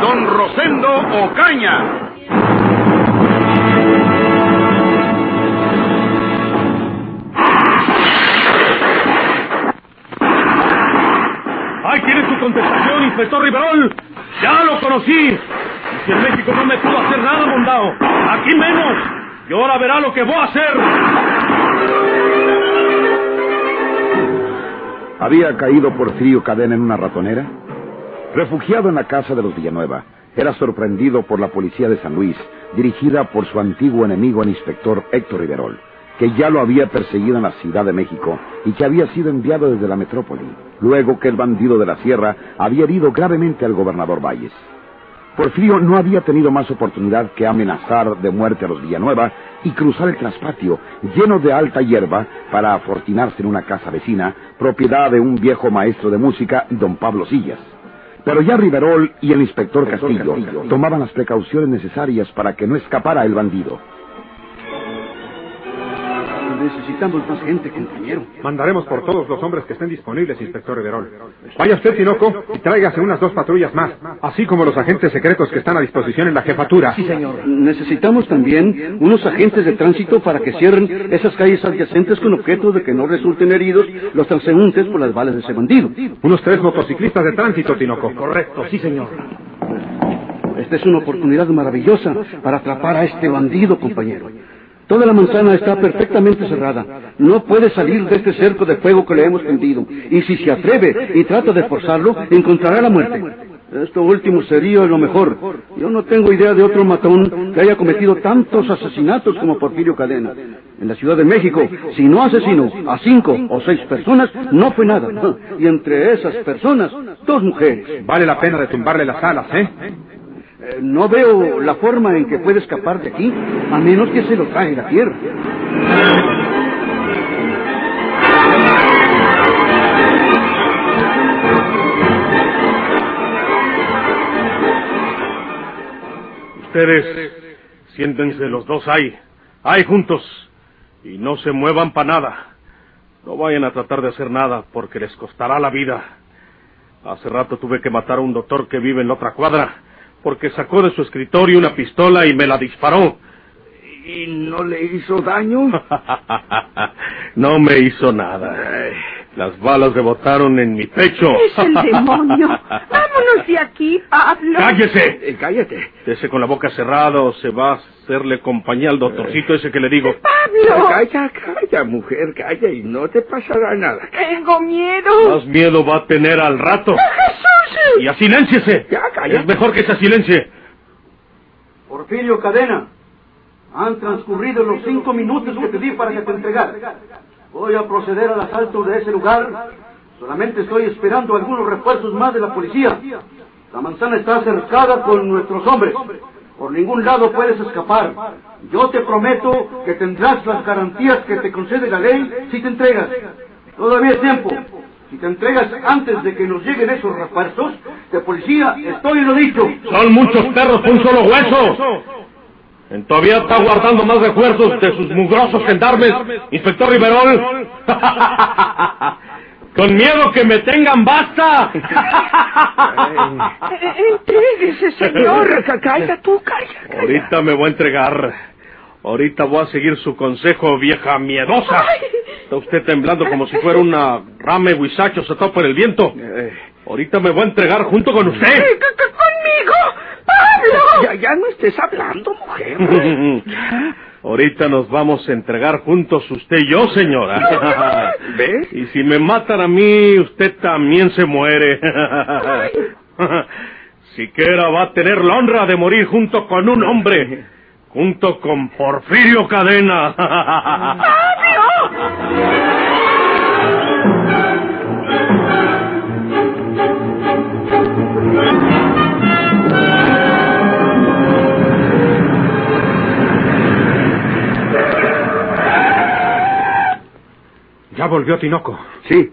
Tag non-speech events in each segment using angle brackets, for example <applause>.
Don Rosendo Ocaña. ¡Ahí tiene su contestación, inspector Riverol! ¡Ya lo conocí! Y si en México no me pudo hacer nada, mondao, aquí menos. Y ahora verá lo que voy a hacer. ¿Había caído Porfirio Cadena en una ratonera? Refugiado en la casa de los Villanueva, era sorprendido por la policía de San Luis, dirigida por su antiguo enemigo, el inspector Héctor Riverol, que ya lo había perseguido en la Ciudad de México y que había sido enviado desde la metrópoli, luego que el bandido de la sierra había herido gravemente al gobernador Valles. Porfirio no había tenido más oportunidad que amenazar de muerte a los Villanueva y cruzar el traspatio lleno de alta hierba para afortunarse en una casa vecina, propiedad de un viejo maestro de música, don Pablo Sillas. Pero ya Riverol y el inspector Castillo tomaban las precauciones necesarias para que no escapara el bandido. Necesitamos más gente, compañero. Mandaremos por todos los hombres que estén disponibles, inspector Riverol. Vaya usted, Tinoco, y tráigase unas dos patrullas más, así como los agentes secretos que están a disposición en la jefatura. Sí, señor. Necesitamos también unos agentes de tránsito para que cierren esas calles adyacentes con objeto de que no resulten heridos los transeúntes por las balas de ese bandido. Unos tres motociclistas de tránsito, Tinoco. Correcto, sí, señor. Esta es una oportunidad maravillosa para atrapar a este bandido, compañero. Toda la manzana está perfectamente cerrada. No puede salir de este cerco de fuego que le hemos tendido. Y si se atreve y trata de forzarlo, encontrará la muerte. Esto último sería lo mejor. Yo no tengo idea de otro matón que haya cometido tantos asesinatos como Porfirio Cadena. En la Ciudad de México, si no asesinó a cinco o seis personas, no fue nada. Y entre esas personas, dos mujeres. Vale la pena de tumbarle las alas, ¿eh? Eh, no veo la forma en que puede escapar de aquí, a menos que se lo traje la tierra. Ustedes, siéntense los dos ahí, ahí juntos, y no se muevan para nada. No vayan a tratar de hacer nada, porque les costará la vida. Hace rato tuve que matar a un doctor que vive en la otra cuadra, porque sacó de su escritorio una pistola y me la disparó. ¿Y no le hizo daño? <laughs> no me hizo nada. Las balas rebotaron en mi pecho. Es el demonio. <laughs> Vámonos de aquí, Pablo. ¡Cállese! Eh, cállate. Ese con la boca cerrada o se va a hacerle compañía al doctorcito ese que le digo. Pablo. Calla, calla, mujer, calla y no te pasará nada. Tengo miedo. Más miedo va a tener al rato. Jesús. Y así silénciese. Ya, calla. Es mejor que se silencie. Porfirio Cadena, han transcurrido los cinco minutos que te di para que te entregaras. Voy a proceder al asalto de ese lugar. Solamente estoy esperando algunos refuerzos más de la policía. La manzana está cercada con nuestros hombres. Por ningún lado puedes escapar. Yo te prometo que tendrás las garantías que te concede la ley si te entregas. Todavía es tiempo. Si te entregas antes de que nos lleguen esos refuerzos, de policía estoy en lo dicho. Son muchos perros por un solo hueso. En todavía está guardando más refuerzos de sus mugrosos gendarmes, inspector Riverol. <laughs> Con miedo que me tengan basta. Entréguese, señor. <laughs> Calla tú, calla. Ahorita me voy a entregar. Ahorita voy a seguir su consejo, vieja miedosa. Está usted temblando como si fuera una rame huizacho soltado por el viento. Ahorita me voy a entregar junto con usted. ¡Conmigo! ¡Pablo! Ya, ya no estés hablando, mujer. <laughs> Ahorita nos vamos a entregar juntos usted y yo, señora. <laughs> ¿Ves? Y si me matan a mí, usted también se muere. <laughs> Siquiera va a tener la honra de morir junto con un hombre junto con Porfirio Cadena. ¡Fabio! <laughs> Ya volvió Tinoco. Sí,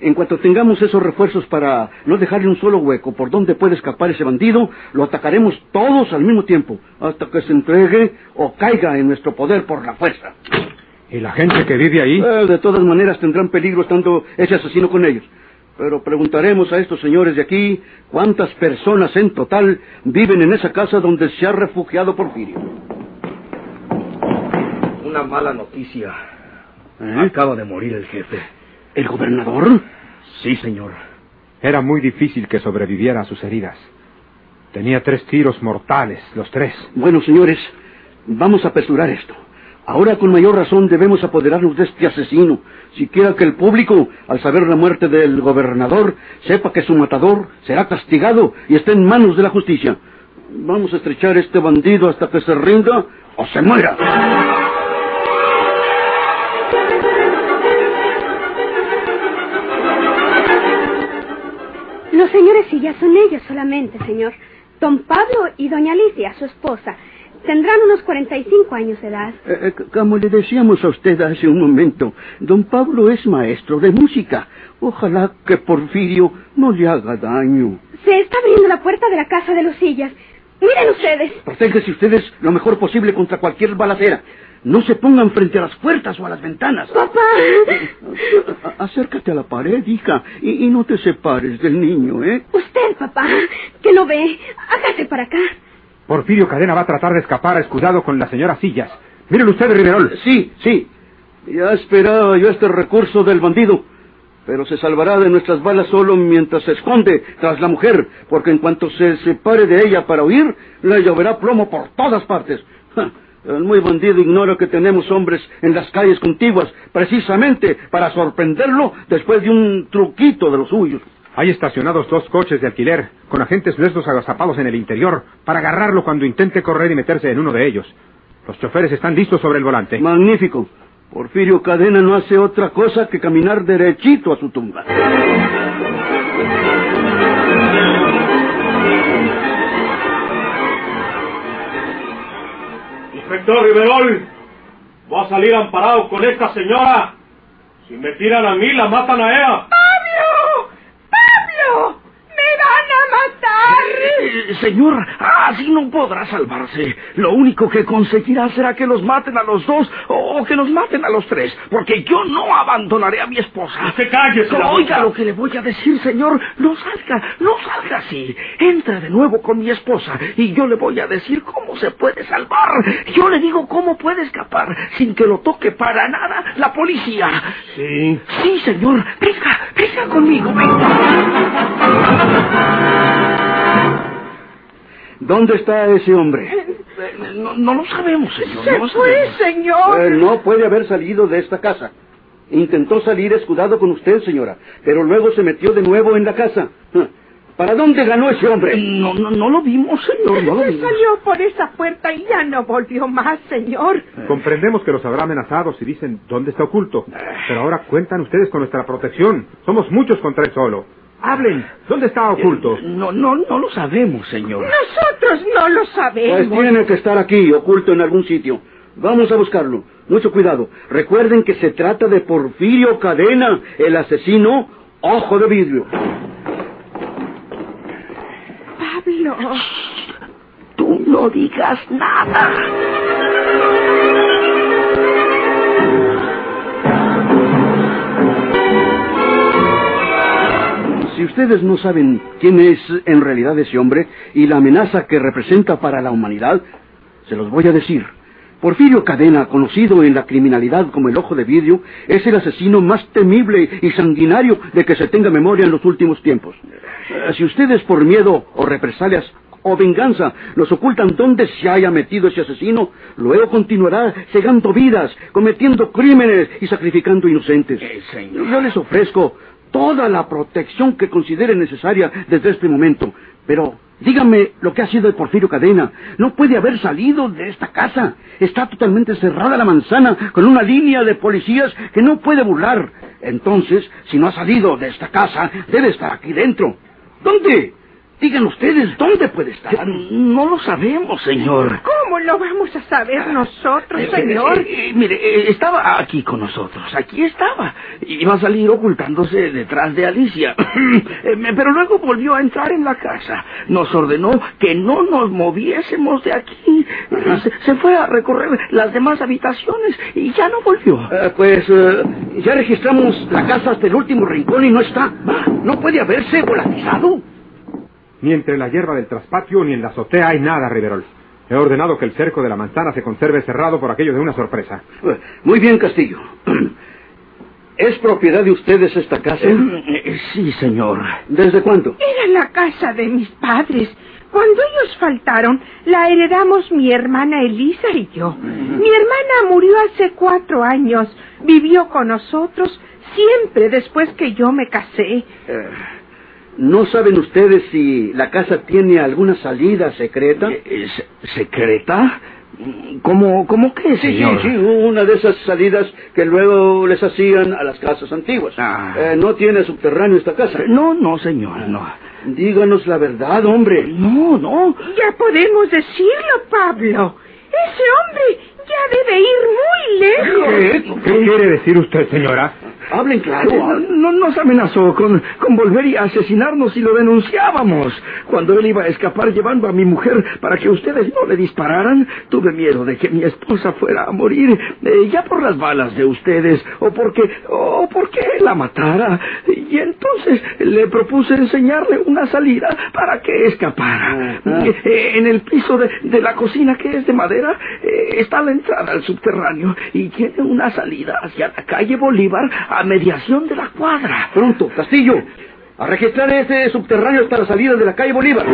en cuanto tengamos esos refuerzos para no dejarle un solo hueco por donde puede escapar ese bandido, lo atacaremos todos al mismo tiempo, hasta que se entregue o caiga en nuestro poder por la fuerza. ¿Y la gente que vive ahí? Eh, de todas maneras tendrán peligro estando ese asesino con ellos. Pero preguntaremos a estos señores de aquí cuántas personas en total viven en esa casa donde se ha refugiado Porfirio. Una mala noticia. ¿Eh? Acaba de morir el jefe. ¿El gobernador? Sí, señor. Era muy difícil que sobreviviera a sus heridas. Tenía tres tiros mortales, los tres. Bueno, señores, vamos a apresurar esto. Ahora con mayor razón debemos apoderarnos de este asesino, siquiera que el público, al saber la muerte del gobernador, sepa que su matador será castigado y esté en manos de la justicia. Vamos a estrechar este bandido hasta que se rinda o se muera. Los señores Sillas son ellos solamente, señor. Don Pablo y doña Alicia, su esposa. Tendrán unos 45 años de edad. Eh, eh, como le decíamos a usted hace un momento, don Pablo es maestro de música. Ojalá que Porfirio no le haga daño. Se está abriendo la puerta de la casa de los Sillas. Miren ustedes. Protéjense ustedes lo mejor posible contra cualquier balacera. No se pongan frente a las puertas o a las ventanas. Papá. Acércate a la pared, hija, y, y no te separes del niño, ¿eh? Usted, papá, que no ve. Hágase para acá. Porfirio Cadena va a tratar de escapar escudado con la señora Sillas. Miren usted, Riverol. Sí, sí. Ya esperaba yo este recurso del bandido. Pero se salvará de nuestras balas solo mientras se esconde tras la mujer, porque en cuanto se separe de ella para huir, le lloverá plomo por todas partes. Ja, muy bandido ignora que tenemos hombres en las calles contiguas, precisamente para sorprenderlo después de un truquito de los suyos. Hay estacionados dos coches de alquiler, con agentes nuestros agazapados en el interior, para agarrarlo cuando intente correr y meterse en uno de ellos. Los choferes están listos sobre el volante. Magnífico. Porfirio Cadena no hace otra cosa que caminar derechito a su tumba. Inspector Riverol, va a salir amparado con esta señora. Si me tiran a mí, la matan a ella. ¡Pablo! ¡Pablo! ¡Me van a matar! Eh, señor, así no podrá salvarse. Lo único que conseguirá será que los maten a los dos o que los maten a los tres, porque yo no abandonaré a mi esposa. Cállese la Oiga lo que le voy a decir, señor. No salga, no salga así. Entre de nuevo con mi esposa y yo le voy a decir cómo se puede salvar. Yo le digo cómo puede escapar sin que lo toque para nada la policía. Sí. Sí, señor. Venga, venga conmigo, venga. ¿Dónde está ese hombre? Eh, No, no lo sabemos, señor. ¡Se no fue, sabemos. señor! Eh, no puede haber salido de esta casa. Intentó salir escudado con usted, señora, pero luego se metió de nuevo en la casa. Ah, ¿Para dónde ganó ese hombre? No, no, no lo vimos, señor, no lo Se vimos. salió por esa puerta y ya no volvió más, señor. Comprendemos que los habrá amenazado si dicen dónde está oculto. Pero ahora cuentan ustedes con nuestra protección. Somos muchos contra él solo. Hablen. ¿Dónde está oculto? No, no, no lo sabemos, señor. Nosotros no lo Pues sabemos. tiene que estar aquí, oculto en algún sitio. Vamos a buscarlo. Mucho cuidado. Recuerden que se trata de Porfirio Cadena, el asesino Ojo de Vidrio. Pablo. Tú no digas nada. Si ustedes no saben quién es en realidad ese hombre y la amenaza que representa para la humanidad, se los voy a decir. Porfirio Cadena, conocido en la criminalidad como el Ojo de Vidrio, es el asesino más temible y sanguinario de que se tenga memoria en los últimos tiempos. Eh, Si ustedes por miedo o represalias o venganza nos ocultan dónde se haya metido ese asesino, luego continuará cegando vidas, cometiendo crímenes y sacrificando inocentes. Yo les ofrezco toda la protección que considere necesaria desde este momento. Pero díganme lo que ha sido de Porfirio Cadena. No puede haber salido de esta casa. Está totalmente cerrada la manzana con una línea de policías que no puede burlar. Entonces, si no ha salido de esta casa, debe estar aquí dentro. ¿Dónde? Digan ustedes, ¿dónde puede estar? No lo sabemos, señor. ¿Cómo lo vamos a saber nosotros, Eh, señor? eh, eh, mire, eh, estaba aquí con nosotros, aquí estaba. Iba a salir ocultándose detrás de Alicia. <clears throat> Eh, Pero luego volvió a entrar en la casa. Nos ordenó que no nos moviésemos de aquí. Eh, Se, se fue a recorrer las demás habitaciones y ya no volvió. Eh, pues eh, ya registramos la casa hasta el último rincón y no está. No puede haberse volatizado. Ni entre la hierba del traspatio ni en la azotea hay nada, Riverol. He ordenado que el cerco de la manzana se conserve cerrado por aquello de una sorpresa. Eh, Muy bien, Castillo. <clears throat> ¿Es propiedad de ustedes esta casa? Eh, eh, sí, señor. ¿Desde cuándo? Era la casa de mis padres. Cuando ellos faltaron, la heredamos mi hermana Elisa y yo. Mi hermana murió hace cuatro años. Vivió con nosotros siempre después que yo me casé. ¿No saben ustedes si la casa tiene alguna salida secreta? Eh, eh, se- ¿Secreta? ¿Cómo, cómo qué, Sí, sí, sí, una de esas salidas que luego les hacían a las casas antiguas. Ah. Eh, ¿No tiene subterráneo esta casa? No, no, señor, no. Díganos la verdad, hombre. No, no. Ya podemos decirlo, Pablo. Ese hombre ya debe ir muy lejos. ¿Qué quiere decir usted, señora? Hablen claro. No, no- nos amenazó con, con volver y asesinarnos si lo denunciábamos. Cuando él iba a escapar llevando a mi mujer para que ustedes no le dispararan, tuve miedo de que mi esposa fuera a morir, eh, ya por las balas de ustedes, o porque, o porque él la matara. Y entonces le propuse enseñarle una salida para que escapara. Ajá. Eh, en el piso de, de la cocina, que es de madera, eh, está la entrada al subterráneo y tiene una salida hacia la calle Bolívar a mediación de la cuadra. Pronto, Castillo. A registrar este subterráneo hasta la salida de la calle Bolívar.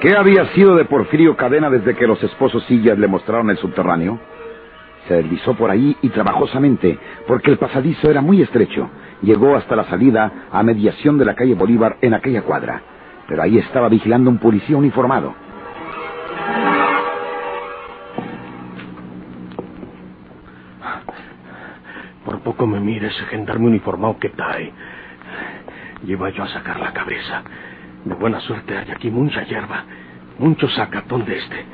¿Qué había sido de Porfirio Cadena desde que los esposos Sillas le mostraron el subterráneo? Se deslizó por ahí y trabajosamente, porque el pasadizo era muy estrecho. Llegó hasta la salida a mediación de la calle Bolívar en aquella cuadra. Pero ahí estaba vigilando un policía uniformado. Por poco me mira ese gendarme uniformado que trae. Lleva yo a sacar la cabeza. De buena suerte hay aquí mucha hierba, mucho sacatón de este.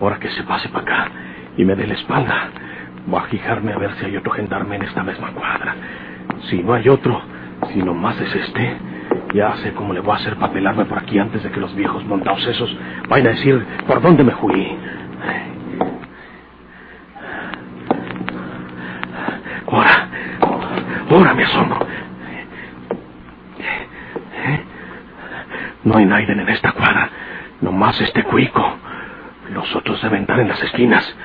Ahora que se pase para acá y me dé la espalda, voy a fijarme a ver si hay otro gendarme en esta misma cuadra. Si no hay otro, si nomás es este, ya sé cómo le voy a hacer para pelarme por aquí antes de que los viejos montados esos vayan a decir por dónde me fui. Ahora me asombro. No hay nadie en esta cuadra, nomás este cuico. Los otros deben estar en las esquinas.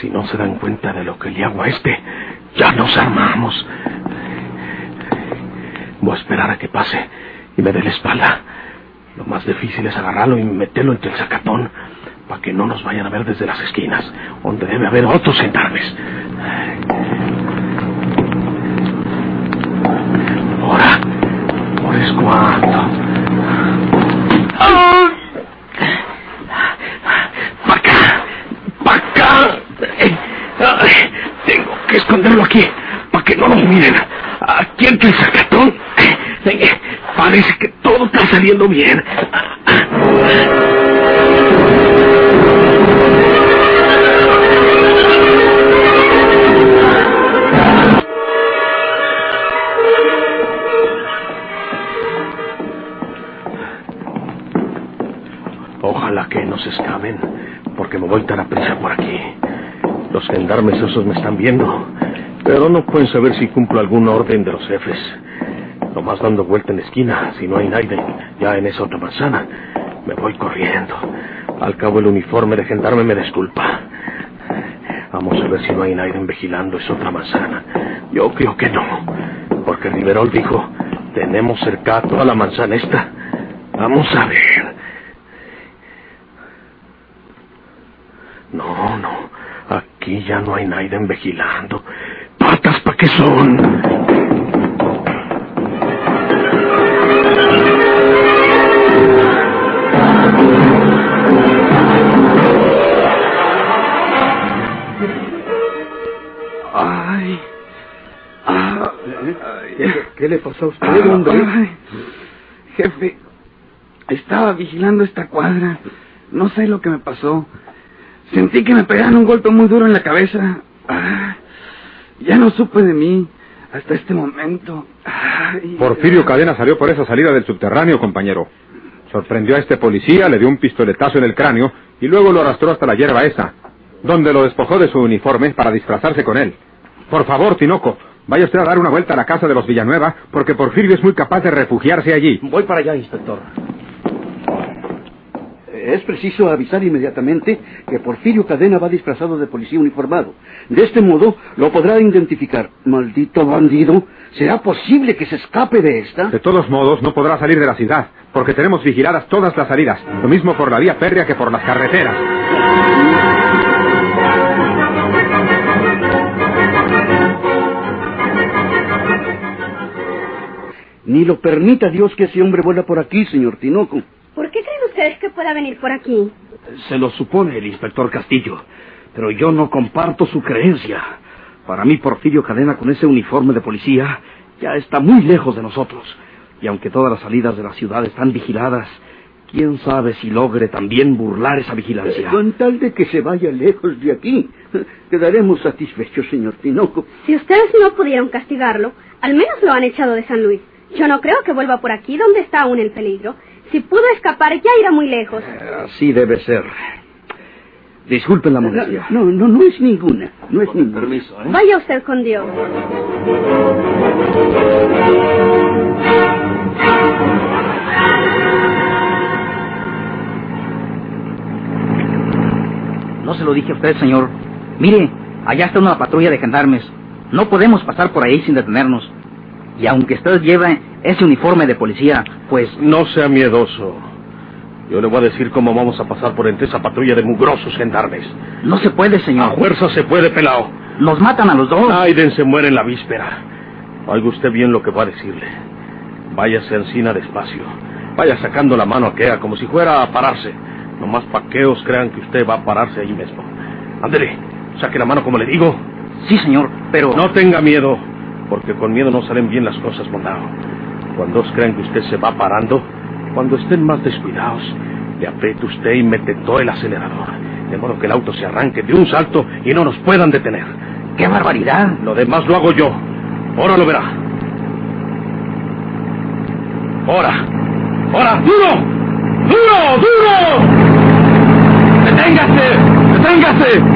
Si no se dan cuenta de lo que le hago a este, ya nos armamos. Voy a esperar a que pase y me dé la espalda. Lo más difícil es agarrarlo y meterlo entre el sacatón para que no nos vayan a ver desde las esquinas, donde debe haber otros gendarmes. Ahora, es cuando. ¡Para acá! ¡Para acá! Eh, tengo que esconderlo aquí, para que no nos miren. Aquí entre el sacatón. Eh, Parece que todo está saliendo bien. A prisa por aquí. Los gendarmes esos me están viendo, pero no pueden saber si cumplo algún orden de los jefes. Nomás dando vuelta en la esquina, si no hay nadie ya en esa otra manzana, me voy corriendo. Al cabo el uniforme de gendarme me disculpa. Vamos a ver si no hay nadie vigilando esa otra manzana. Yo creo que no, porque Riverol dijo, tenemos cerca toda la manzana esta. Vamos a ver. Aquí ya no hay Naiden vigilando. ¿Patas para qué son? Ay, ¿Qué le pasó a usted, hombre? Jefe, estaba vigilando esta cuadra. No sé lo que me pasó. Sentí que me pegaron un golpe muy duro en la cabeza. Ah, ya no supe de mí hasta este momento. Ay, Porfirio Cadena salió por esa salida del subterráneo, compañero. Sorprendió a este policía, le dio un pistoletazo en el cráneo y luego lo arrastró hasta la hierba esa, donde lo despojó de su uniforme para disfrazarse con él. Por favor, Tinoco, vaya usted a dar una vuelta a la casa de los Villanueva, porque Porfirio es muy capaz de refugiarse allí. Voy para allá, inspector. Es preciso avisar inmediatamente que Porfirio Cadena va disfrazado de policía uniformado. De este modo lo podrá identificar. Maldito bandido. ¿Será posible que se escape de esta? De todos modos, no podrá salir de la ciudad, porque tenemos vigiladas todas las salidas, lo mismo por la vía férrea que por las carreteras. Ni lo permita Dios que ese hombre vuela por aquí, señor Tinoco. ¿Por qué creen ustedes que pueda venir por aquí? Se lo supone el inspector Castillo, pero yo no comparto su creencia. Para mí, Porfirio Cadena con ese uniforme de policía ya está muy lejos de nosotros. Y aunque todas las salidas de la ciudad están vigiladas, quién sabe si logre también burlar esa vigilancia. Con tal de que se vaya lejos de aquí, quedaremos satisfechos, señor Tinoco. Si ustedes no pudieron castigarlo, al menos lo han echado de San Luis. Yo no creo que vuelva por aquí donde está aún el peligro. Si pudo escapar, ya irá muy lejos. Así debe ser. Disculpen la molestia. No, no, no es ninguna. No es ninguna. Permiso, ¿eh? Vaya usted con Dios. No se lo dije a usted, señor. Mire, allá está una patrulla de gendarmes. No podemos pasar por ahí sin detenernos. Y aunque usted lleve ese uniforme de policía, pues... No sea miedoso. Yo le voy a decir cómo vamos a pasar por entre esa patrulla de mugrosos gendarmes. No se puede, A señor. fuerza se puede, pelao. Nos matan a los dos. Aiden se muere en la víspera. Oiga usted bien lo que va a decirle. Váyase a encina despacio. Vaya sacando la mano aquella como si fuera a pararse. Nomás pa' que os crean que usted va a pararse ahí mismo. Ándele, saque la mano como le digo. Sí, señor, pero... No tenga miedo, porque con miedo no salen bien las cosas, mondado. Cuando os crean que usted se va parando, cuando estén más descuidados, le apriete usted y mete todo el acelerador. De modo que el auto se arranque de un salto y no nos puedan detener. ¡Qué barbaridad! Lo demás lo hago yo. Ahora lo verá. Ahora. Ahora. ¡Duro! ¡Duro! ¡Duro! ¡Deténgase! ¡Deténgase!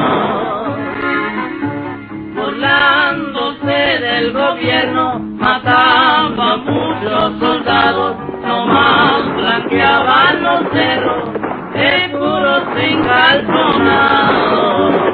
Burlándose del gobierno, mataba muchos soldados, nomás blanqueaban los cerros, seguros sin calzonados.